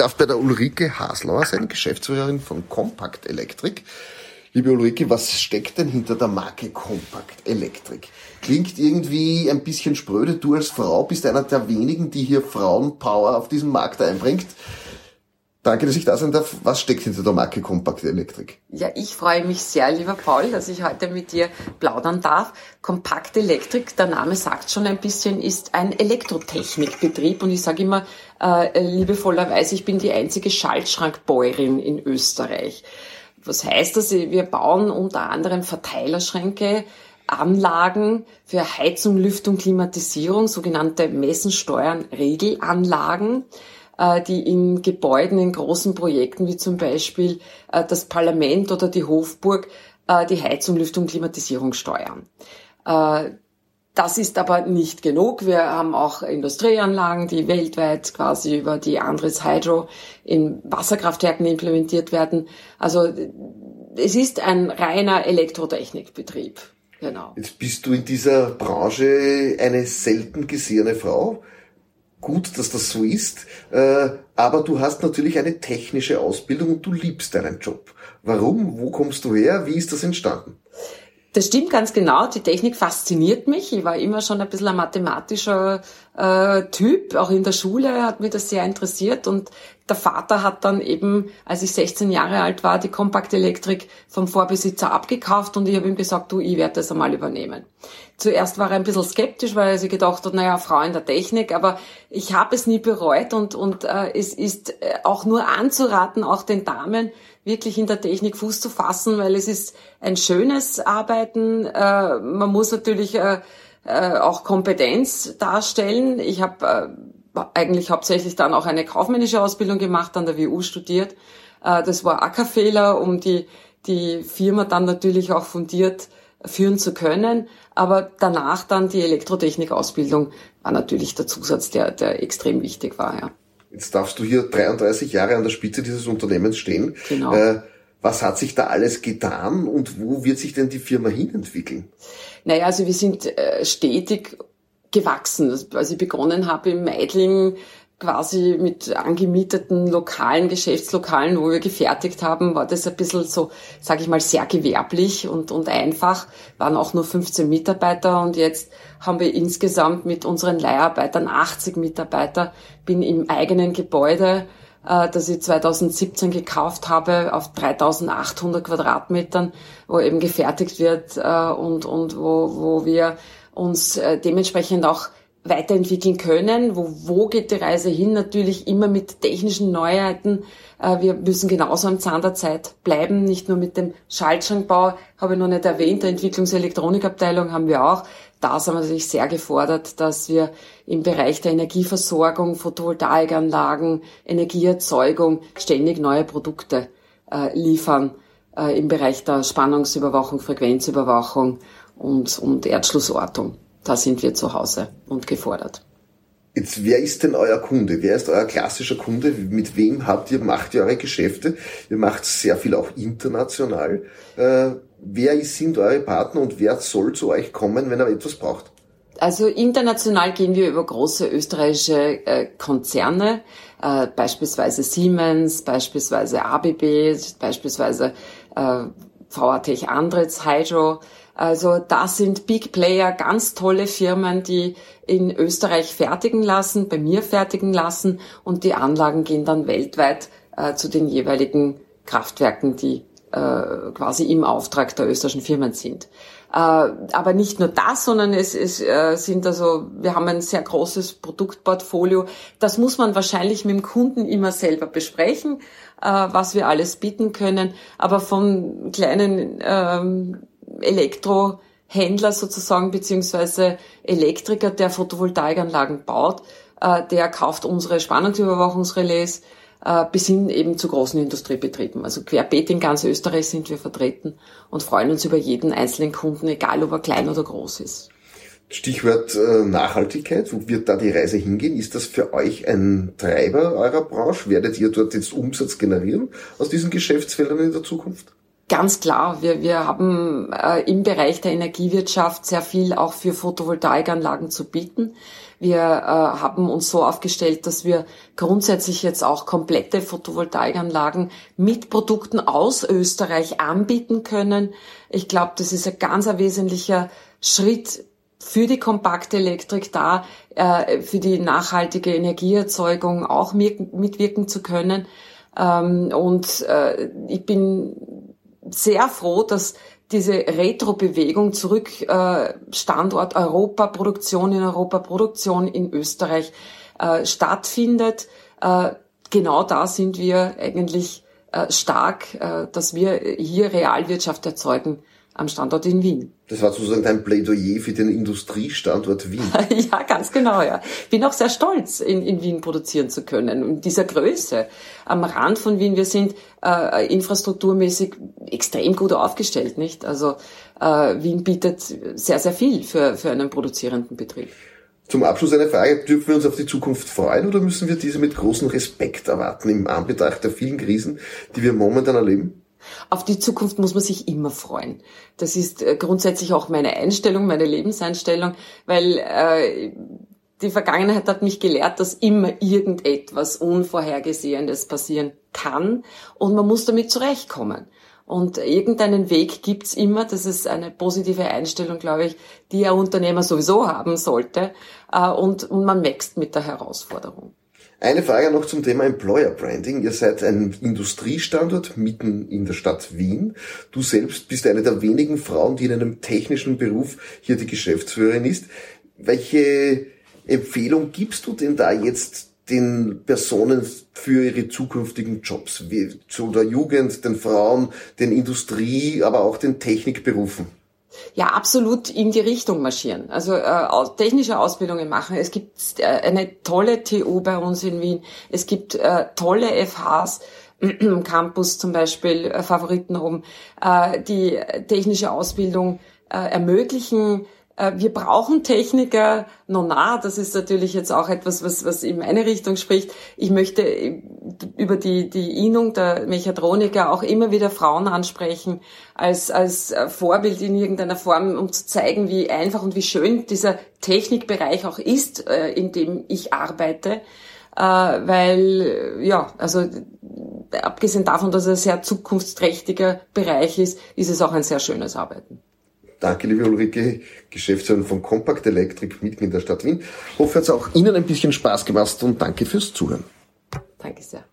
darf bei der Ulrike Haslauer sein, Geschäftsführerin von Compact Electric. Liebe Ulrike, was steckt denn hinter der Marke Compact Electric? Klingt irgendwie ein bisschen spröde. Du als Frau bist einer der wenigen, die hier Frauenpower auf diesem Markt einbringt. Danke, dass ich da sein darf. Was steckt hinter der Marke Compact Electric? Ja, ich freue mich sehr, lieber Paul, dass ich heute mit dir plaudern darf. Compact Electric, der Name sagt schon ein bisschen, ist ein Elektrotechnikbetrieb und ich sage immer äh, liebevollerweise, ich bin die einzige Schaltschrankbäuerin in Österreich. Was heißt das? Wir bauen unter anderem Verteilerschränke, Anlagen für Heizung, Lüftung, Klimatisierung, sogenannte Messensteuern, Regelanlagen. Äh, die in Gebäuden, in großen Projekten wie zum Beispiel äh, das Parlament oder die Hofburg äh, die Heizung, Lüftung, Klimatisierung steuern. Das ist aber nicht genug. Wir haben auch Industrieanlagen, die weltweit quasi über die Andres Hydro in Wasserkraftwerken implementiert werden. Also es ist ein reiner Elektrotechnikbetrieb. Genau. Jetzt bist du in dieser Branche eine selten gesehene Frau gut, dass das so ist, äh, aber du hast natürlich eine technische Ausbildung und du liebst deinen Job. Warum? Wo kommst du her? Wie ist das entstanden? Das stimmt ganz genau. Die Technik fasziniert mich. Ich war immer schon ein bisschen ein mathematischer äh, Typ. Auch in der Schule hat mich das sehr interessiert. Und der Vater hat dann eben, als ich 16 Jahre alt war, die Kompaktelektrik vom Vorbesitzer abgekauft und ich habe ihm gesagt, du, ich werde das einmal übernehmen. Zuerst war er ein bisschen skeptisch, weil er sich gedacht hat, naja, Frau in der Technik, aber ich habe es nie bereut und, und äh, es ist äh, auch nur anzuraten, auch den Damen, wirklich in der Technik Fuß zu fassen, weil es ist ein schönes Arbeiten. Äh, man muss natürlich äh, äh, auch Kompetenz darstellen. Ich habe äh, eigentlich hauptsächlich dann auch eine kaufmännische Ausbildung gemacht, an der WU studiert. Äh, das war Ackerfehler, um die, die Firma dann natürlich auch fundiert führen zu können. Aber danach dann die Elektrotechnik-Ausbildung war natürlich der Zusatz, der, der extrem wichtig war. Ja. Jetzt darfst du hier 33 Jahre an der Spitze dieses Unternehmens stehen. Genau. Äh, was hat sich da alles getan und wo wird sich denn die Firma hinentwickeln? Naja, also wir sind äh, stetig gewachsen. Als ich begonnen habe im Meidling quasi mit angemieteten lokalen Geschäftslokalen, wo wir gefertigt haben, war das ein bisschen so, sage ich mal, sehr gewerblich und, und einfach, waren auch nur 15 Mitarbeiter und jetzt haben wir insgesamt mit unseren Leiharbeitern 80 Mitarbeiter, bin im eigenen Gebäude, äh, das ich 2017 gekauft habe, auf 3800 Quadratmetern, wo eben gefertigt wird äh, und, und wo, wo wir uns äh, dementsprechend auch weiterentwickeln können. Wo, wo geht die Reise hin? Natürlich immer mit technischen Neuheiten. Äh, wir müssen genauso am Zahn der Zeit bleiben, nicht nur mit dem Schaltschrankbau, habe ich noch nicht erwähnt, der Entwicklungselektronikabteilung haben wir auch. Da sind wir natürlich sehr gefordert, dass wir im Bereich der Energieversorgung, Photovoltaikanlagen, Energieerzeugung ständig neue Produkte äh, liefern äh, im Bereich der Spannungsüberwachung, Frequenzüberwachung und, und Erdschlussortung da sind wir zu Hause und gefordert. Jetzt, wer ist denn euer Kunde? Wer ist euer klassischer Kunde? Mit wem habt ihr, macht ihr eure Geschäfte? Ihr macht sehr viel auch international. Äh, wer sind eure Partner und wer soll zu euch kommen, wenn er etwas braucht? Also international gehen wir über große österreichische äh, Konzerne, äh, beispielsweise Siemens, beispielsweise ABB, beispielsweise äh, VATech Andritz, Hydro, also das sind Big Player, ganz tolle Firmen, die in Österreich fertigen lassen, bei mir fertigen lassen und die Anlagen gehen dann weltweit äh, zu den jeweiligen Kraftwerken, die äh, quasi im Auftrag der österreichischen Firmen sind. Äh, aber nicht nur das, sondern es, es äh, sind also, wir haben ein sehr großes Produktportfolio. Das muss man wahrscheinlich mit dem Kunden immer selber besprechen, äh, was wir alles bieten können. Aber von kleinen ähm, Elektrohändler sozusagen, beziehungsweise Elektriker, der Photovoltaikanlagen baut, äh, der kauft unsere Spannungsüberwachungsrelais bis hin eben zu großen Industriebetrieben. Also querbeet in ganz Österreich sind wir vertreten und freuen uns über jeden einzelnen Kunden, egal ob er klein oder groß ist. Stichwort äh, Nachhaltigkeit, wo wird da die Reise hingehen? Ist das für euch ein Treiber eurer Branche? Werdet ihr dort jetzt Umsatz generieren aus diesen Geschäftsfeldern in der Zukunft? Ganz klar, wir, wir haben äh, im Bereich der Energiewirtschaft sehr viel auch für Photovoltaikanlagen zu bieten. Wir äh, haben uns so aufgestellt, dass wir grundsätzlich jetzt auch komplette Photovoltaikanlagen mit Produkten aus Österreich anbieten können. Ich glaube, das ist ein ganz ein wesentlicher Schritt für die kompakte Elektrik da, äh, für die nachhaltige Energieerzeugung auch mitwirken zu können. Ähm, und äh, ich bin sehr froh, dass diese Retro-Bewegung zurück äh, Standort Europa, Produktion in Europa, Produktion in Österreich äh, stattfindet. Äh, genau da sind wir eigentlich äh, stark, äh, dass wir hier Realwirtschaft erzeugen am Standort in Wien. Das war sozusagen dein Plädoyer für den Industriestandort Wien. ja, ganz genau, ja. Bin auch sehr stolz, in, in Wien produzieren zu können. In dieser Größe. Am Rand von Wien, wir sind äh, infrastrukturmäßig extrem gut aufgestellt, nicht? Also äh, Wien bietet sehr, sehr viel für, für einen produzierenden Betrieb. Zum Abschluss eine Frage. Dürfen wir uns auf die Zukunft freuen oder müssen wir diese mit großem Respekt erwarten im Anbetracht der vielen Krisen, die wir momentan erleben? Auf die Zukunft muss man sich immer freuen. Das ist äh, grundsätzlich auch meine Einstellung, meine Lebenseinstellung, weil äh, die Vergangenheit hat mich gelehrt, dass immer irgendetwas Unvorhergesehenes passieren kann und man muss damit zurechtkommen. Und irgendeinen Weg gibt's immer. Das ist eine positive Einstellung, glaube ich, die ein Unternehmer sowieso haben sollte. Äh, und, und man wächst mit der Herausforderung. Eine Frage noch zum Thema Employer Branding. Ihr seid ein Industriestandort mitten in der Stadt Wien. Du selbst bist eine der wenigen Frauen, die in einem technischen Beruf hier die Geschäftsführerin ist. Welche Empfehlung gibst du denn da jetzt den Personen für ihre zukünftigen Jobs, wie zu der Jugend, den Frauen, den Industrie, aber auch den Technikberufen? Ja, absolut in die Richtung marschieren. Also äh, technische Ausbildungen machen. Es gibt äh, eine tolle TU bei uns in Wien. Es gibt äh, tolle FHs am Campus zum Beispiel, äh, äh, die technische Ausbildung äh, ermöglichen wir brauchen Techniker, no na, das ist natürlich jetzt auch etwas, was, was in meine Richtung spricht. Ich möchte äh, über die, die Innung der Mechatroniker auch immer wieder Frauen ansprechen, als, als äh, Vorbild in irgendeiner Form, um zu zeigen, wie einfach und wie schön dieser Technikbereich auch ist, in dem ich arbeite. Weil, ja, also abgesehen davon, dass er ein sehr zukunftsträchtiger Bereich ist, ist es auch ein sehr schönes Arbeiten. Danke, liebe Ulrike, Geschäftsführerin von Compact Electric, Mitglied der Stadt Wien. Hoffe, es hat auch Ihnen ein bisschen Spaß gemacht und danke fürs Zuhören. Danke sehr.